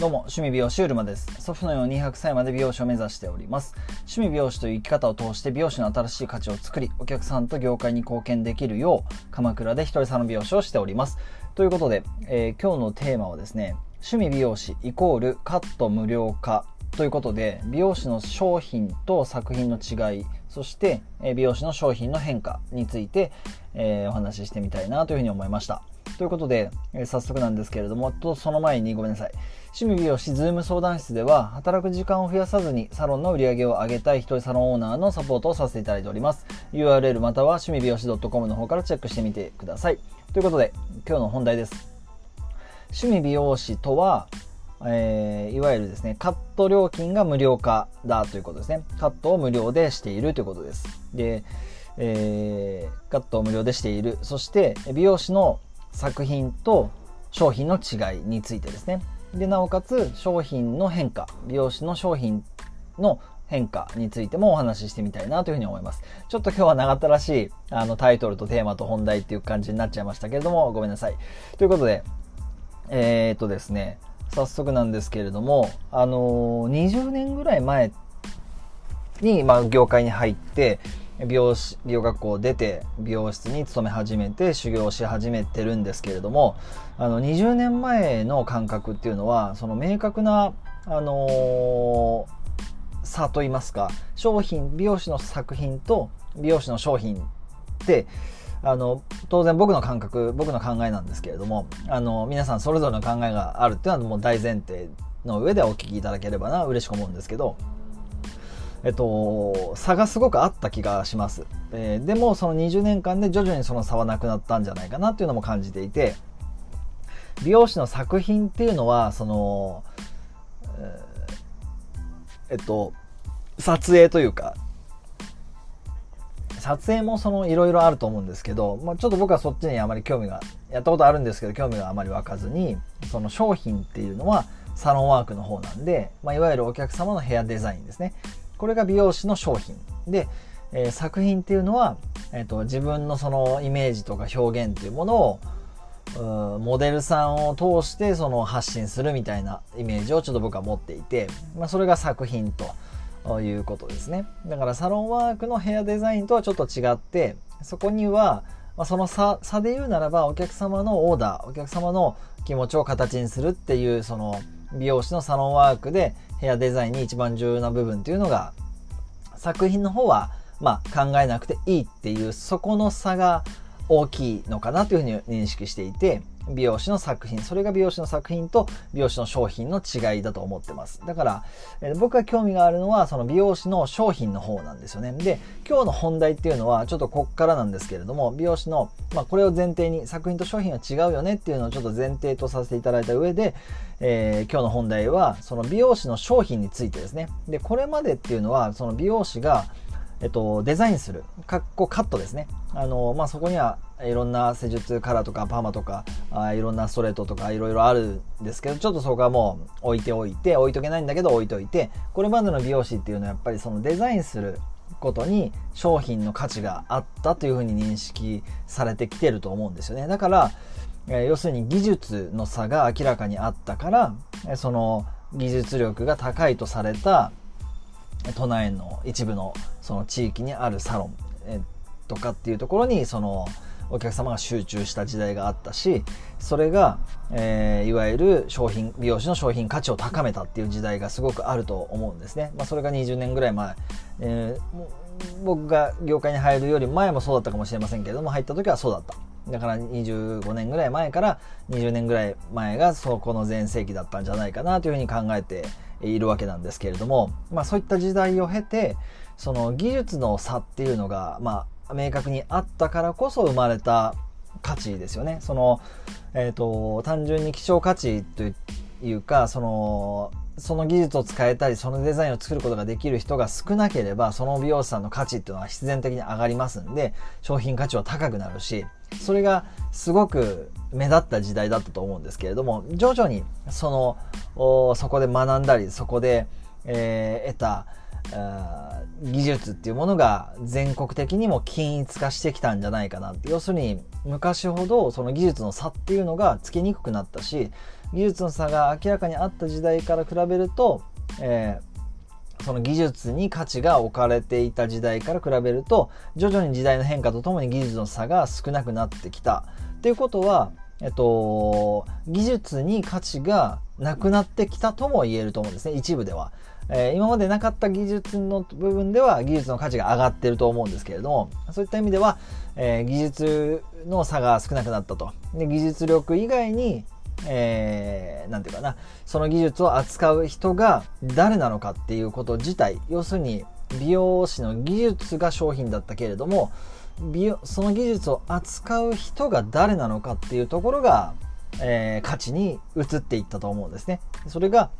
どうも、趣味美容師うるまです。祖父のように200歳まで美容師を目指しております。趣味美容師という生き方を通して美容師の新しい価値を作り、お客さんと業界に貢献できるよう、鎌倉で一人サロン美容師をしております。ということで、えー、今日のテーマはですね、趣味美容師イコールカット無料化ということで、美容師の商品と作品の違い、そして、え美容師の商品の変化について、えー、お話ししてみたいなというふうに思いました。ということで、えー、早速なんですけれども、とその前にごめんなさい。趣味美容師ズーム相談室では、働く時間を増やさずにサロンの売り上げを上げたい一人サロンオーナーのサポートをさせていただいております。URL または趣味美容師 .com の方からチェックしてみてください。ということで、今日の本題です。趣味美容師とは、えー、いわゆるですね、カット料金が無料化だということですね。カットを無料でしているということです。で、えー、カットを無料でしている。そして、美容師の作品と商品の違いについてですね。で、なおかつ商品の変化、美容師の商品の変化についてもお話ししてみたいなというふうに思います。ちょっと今日は長ったらしいあのタイトルとテーマと本題っていう感じになっちゃいましたけれども、ごめんなさい。ということで、えー、っとですね、早速なんですけれども、あのー、20年ぐらい前に、まあ、業界に入って、美容師、美容学校を出て、美容室に勤め始めて、修行し始めてるんですけれども、あの、20年前の感覚っていうのは、その明確な、あのー、差といいますか、商品、美容師の作品と美容師の商品って、あの、当然僕の感覚、僕の考えなんですけれども、あの、皆さんそれぞれの考えがあるっていうのはもう大前提の上でお聞きいただければな、嬉しく思うんですけど、えっと、差がすごくあった気がします。えー、でも、その20年間で徐々にその差はなくなったんじゃないかなっていうのも感じていて、美容師の作品っていうのは、その、えっと、撮影というか、撮影もそのいろいろあると思うんですけど、まあ、ちょっと僕はそっちにあまり興味が、やったことあるんですけど、興味があまり湧かずに、その商品っていうのはサロンワークの方なんで、まあ、いわゆるお客様のヘアデザインですね。これが美容師の商品。で、えー、作品っていうのは、えーと、自分のそのイメージとか表現っていうものをモデルさんを通してその発信するみたいなイメージをちょっと僕は持っていて、まあ、それが作品ということですね。だからサロンワークのヘアデザインとはちょっと違ってそこには、まあ、その差差で言うならばお客様のオーダーお客様の気持ちを形にするっていうその美容師のサロンワークでヘアデザインに一番重要な部分っていうのが作品の方はまあ考えなくていいっていうそこの差が大きいのかなというふうに認識していて美容師の作品それが美容師の作品と美容師の商品の違いだと思ってます。だから、えー、僕が興味があるのはその美容師の商品の方なんですよね。で今日の本題っていうのはちょっとこっからなんですけれども美容師の、まあ、これを前提に作品と商品は違うよねっていうのをちょっと前提とさせていただいた上で、えー、今日の本題はその美容師の商品についてですね。でこれまでっていうのはその美容師がえっと、デザインする、かっこカットですね。あの、まあ、そこにはいろんな施術カラーとかパーマとか、あいろんなストレートとかいろいろあるんですけど、ちょっとそこはもう置いておいて、置いとけないんだけど置いといて、これまでの美容師っていうのはやっぱりそのデザインすることに商品の価値があったというふうに認識されてきてると思うんですよね。だから、え要するに技術の差が明らかにあったから、その技術力が高いとされた都内の一部のその地域にあるサロン、とかっていうところにそのお客様が集中した時代があったしそれが、えー、いわゆる商品美容師の商品価値を高めたっていう時代がすごくあると思うんですね、まあ、それが20年ぐらい前、えー、僕が業界に入るより前もそうだったかもしれませんけれども入った時はそうだった。だから25年ぐらい前から20年ぐらい前がそこの全盛期だったんじゃないかなというふうに考えているわけなんですけれども、まあそういった時代を経て、その技術の差っていうのが、まあ明確にあったからこそ生まれた価値ですよね。その、え、ー、と、単純に希少価値というか、その、その技術を使えたり、そのデザインを作ることができる人が少なければ、その美容師さんの価値っていうのは必然的に上がりますんで、商品価値は高くなるし、それがすごく目立った時代だったと思うんですけれども、徐々にその、そこで学んだり、そこで、えー、得た、技術っていうものが全国的にも均一化してきたんじゃないかな要するに昔ほどその技術の差っていうのがつけにくくなったし技術の差が明らかにあった時代から比べると、えー、その技術に価値が置かれていた時代から比べると徐々に時代の変化とともに技術の差が少なくなってきた。っていうことはえっと、技術に価値がなくなってきたとも言えると思うんですね、一部では。えー、今までなかった技術の部分では技術の価値が上がってると思うんですけれども、そういった意味では、えー、技術の差が少なくなったと。で技術力以外に、えー、なんていうかな、その技術を扱う人が誰なのかっていうこと自体、要するに美容師の技術が商品だったけれども、美容その技術を扱う人が誰なのかっていうところが、えー、価値に移っていったと思うんですね。それが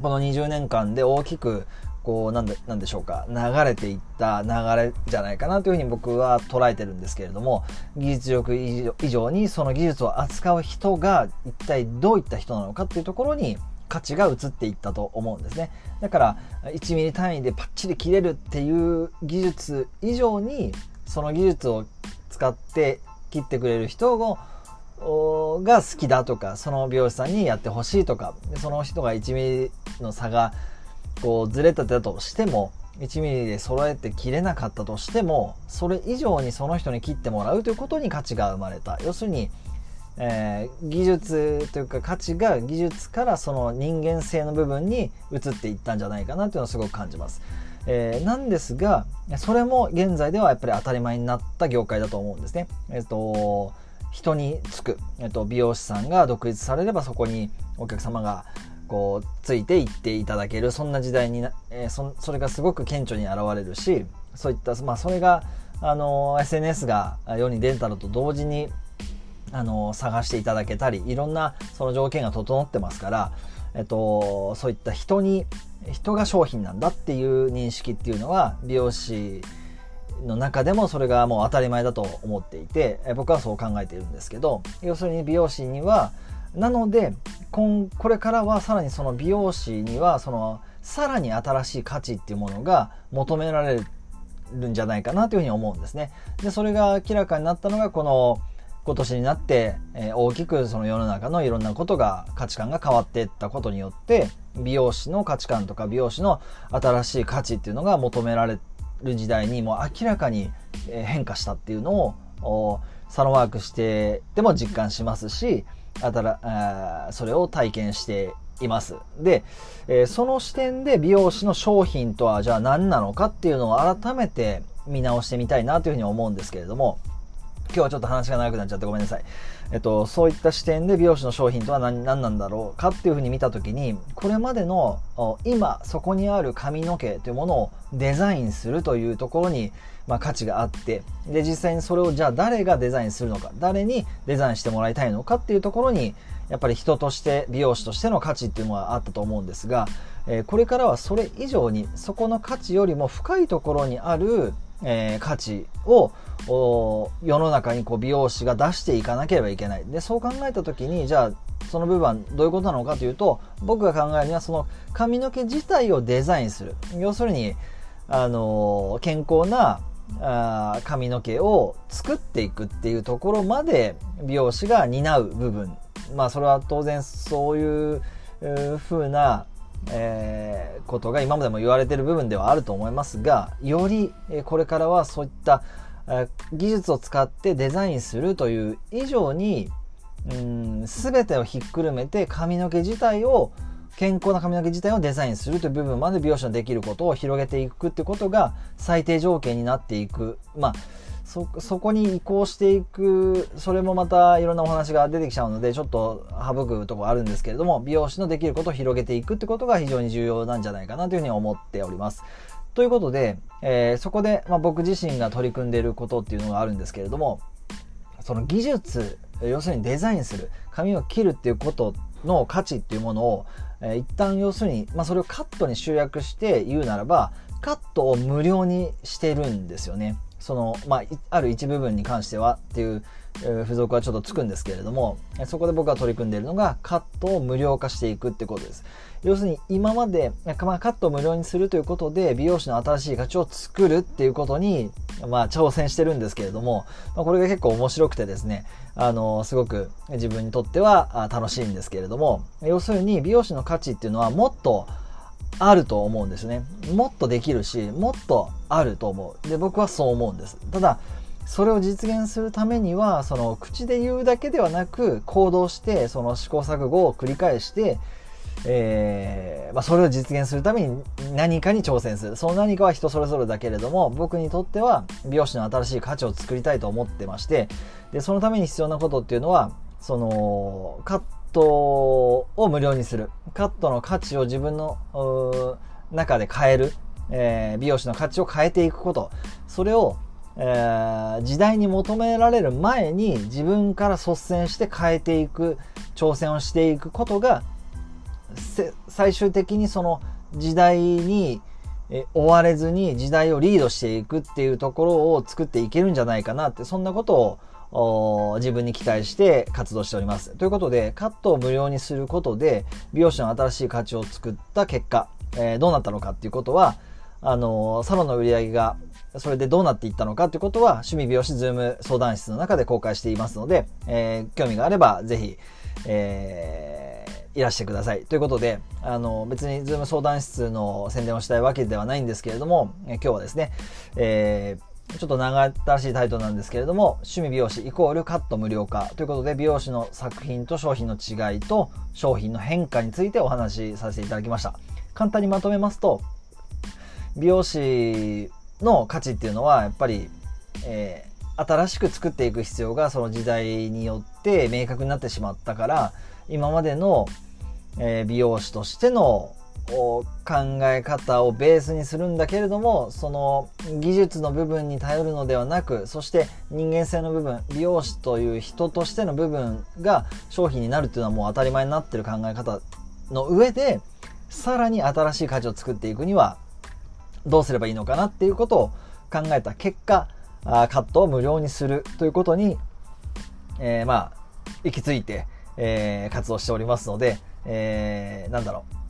この20年間で大きくこうなんでなんでしょうか流れていった流れじゃないかなというふうに僕は捉えてるんですけれども技術力以上にその技術を扱う人が一体どういった人なのかっていうところに価値が移っていったと思うんですねだから1ミリ単位でパッチリ切れるっていう技術以上にその技術を使って切ってくれる人をが好きだとかその美容師さんにやってほしいとかその人が1ミリの差がこうずれたとしても1ミリで揃えて切れなかったとしてもそれ以上にその人に切ってもらうということに価値が生まれた要するに、えー、技術というか価値が技術からその人間性の部分に移っていったんじゃないかなというのをすごく感じます。えー、なんですがそれも現在ではやっぱり当たり前になった業界だと思うんですね。えっ、と人につく、えっと、美容師さんが独立されればそこにお客様がこうついていっていただけるそんな時代にな、えー、そそれがすごく顕著に現れるしそういった、まあ、それがあの SNS が世に出たのと同時にあの探していただけたりいろんなその条件が整ってますから、えっと、そういった人に人が商品なんだっていう認識っていうのは美容師の中でもそれがもう当たり前だと思っていて僕はそう考えているんですけど要するに美容師にはなのでここれからはさらにその美容師にはそのさらに新しい価値っていうものが求められるんじゃないかなというふうに思うんですね。でそれが明らかになったのがこの今年になって、えー、大きくその世の中のいろんなことが価値観が変わっていったことによって美容師の価値観とか美容師の新しい価値っていうのが求められる時代にもう明らかに変化したっていうのをサロンワークしてでも実感しますしあたらそれを体験しています。で、えその視点で美容師の商品とはじゃあ何なのかっていうのを改めて見直してみたいなというふうに思うんですけれども、今日はちょっと話が長くなっちゃってごめんなさい。えっと、そういった視点で美容師の商品とは何何なんだろうかっていうふうに見た時にこれまでの今そこにある髪の毛というものをデザインするというところに、まあ、価値があってで実際にそれをじゃあ誰がデザインするのか誰にデザインしてもらいたいのかっていうところにやっぱり人として美容師としての価値っていうのはあったと思うんですが、えー、これからはそれ以上にそこの価値よりも深いところにある、えー、価値を世の中にこう美容師が出していかなければいけない。で、そう考えた時に、じゃあ、その部分はどういうことなのかというと、僕が考えるには、その髪の毛自体をデザインする。要するに、あの、健康なあ髪の毛を作っていくっていうところまで美容師が担う部分。まあ、それは当然そういう風なえー、ことが今までも言われてる部分ではあると思いますがより、これからはそういった技術を使ってデザインするという以上にうん全てをひっくるめて髪の毛自体を健康な髪の毛自体をデザインするという部分まで美容師のできることを広げていくってことが最低条件になっていく。まあそそこに移行していくそれもまたいろんなお話が出てきちゃうのでちょっと省くとこあるんですけれども美容師のできることを広げていくってことが非常に重要なんじゃないかなというふうに思っております。ということで、えー、そこで、まあ、僕自身が取り組んでいることっていうのがあるんですけれども、その技術、要するにデザインする、髪を切るっていうことの価値っていうものを、えー、一旦要するに、まあ、それをカットに集約して言うならば、カットを無料にしてるんですよね。その、まあ、ある一部分に関してはっていう付属はちょっとつくんですけれどもそこで僕が取り組んでいるのがカットを無料化していくってことです。要するに今まで、まあ、カットを無料にするということで美容師の新しい価値を作るっていうことに、まあ、挑戦してるんですけれども、まあ、これが結構面白くてですねあのすごく自分にとっては楽しいんですけれども要するに美容師の価値っていうのはもっとあると思うんですね。もっとできるしもっとあると思う。で僕はそう思うんです。ただそれを実現するためにはその口で言うだけではなく行動してその試行錯誤を繰り返してえーまあ、それを実現するために何かに挑戦する。その何かは人それぞれだけれども僕にとっては美容師の新しい価値を作りたいと思ってましてでそのために必要なことっていうのはそのカットを無料にする。カットの価値を自分の中で変える、えー、美容師の価値を変えていくこと。それをえー、時代に求められる前に自分から率先して変えていく挑戦をしていくことが最終的にその時代にえ追われずに時代をリードしていくっていうところを作っていけるんじゃないかなってそんなことを自分に期待して活動しております。ということでカットを無料にすることで美容師の新しい価値を作った結果、えー、どうなったのかっていうことはあのサロンの売り上げがそれでどうなっていったのかということは趣味美容師ズーム相談室の中で公開していますので、えー、興味があればぜひ、えーいらしてください。ということで、あの、別にズーム相談室の宣伝をしたいわけではないんですけれども、え今日はですね、えー、ちょっと長新しいタイトルなんですけれども、趣味美容師イコールカット無料化ということで、美容師の作品と商品の違いと商品の変化についてお話しさせていただきました。簡単にまとめますと、美容師の価値っていうのは、やっぱり、えー、新しく作っていく必要がその時代によって明確になってしまったから、今までの、えー、美容師としての考え方をベースにするんだけれどもその技術の部分に頼るのではなくそして人間性の部分美容師という人としての部分が商品になるっていうのはもう当たり前になってる考え方の上でさらに新しい価値を作っていくにはどうすればいいのかなっていうことを考えた結果カットを無料にするということに、えー、まあ行き着いてえー、活動しておりますので、えー、なんだろう。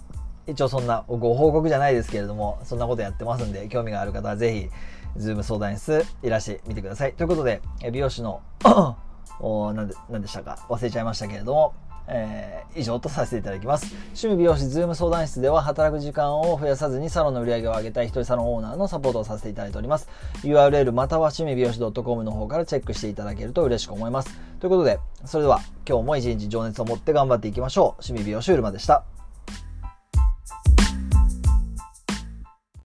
一応そんなご報告じゃないですけれども、そんなことやってますんで、興味がある方はぜひ、ズーム相談室いらしてみてください。ということで、美容師の おなんで、なんでしたか？忘れちゃいましたけれども、えー、以上とさせていただきます。趣味美容師ズーム相談室では働く時間を増やさずにサロンの売り上げを上げたい一人サロンオーナーのサポートをさせていただいております。URL または趣味美容師 .com の方からチェックしていただけると嬉しく思います。ということで、それでは今日も一日情熱を持って頑張っていきましょう。趣味美容師うるまでした。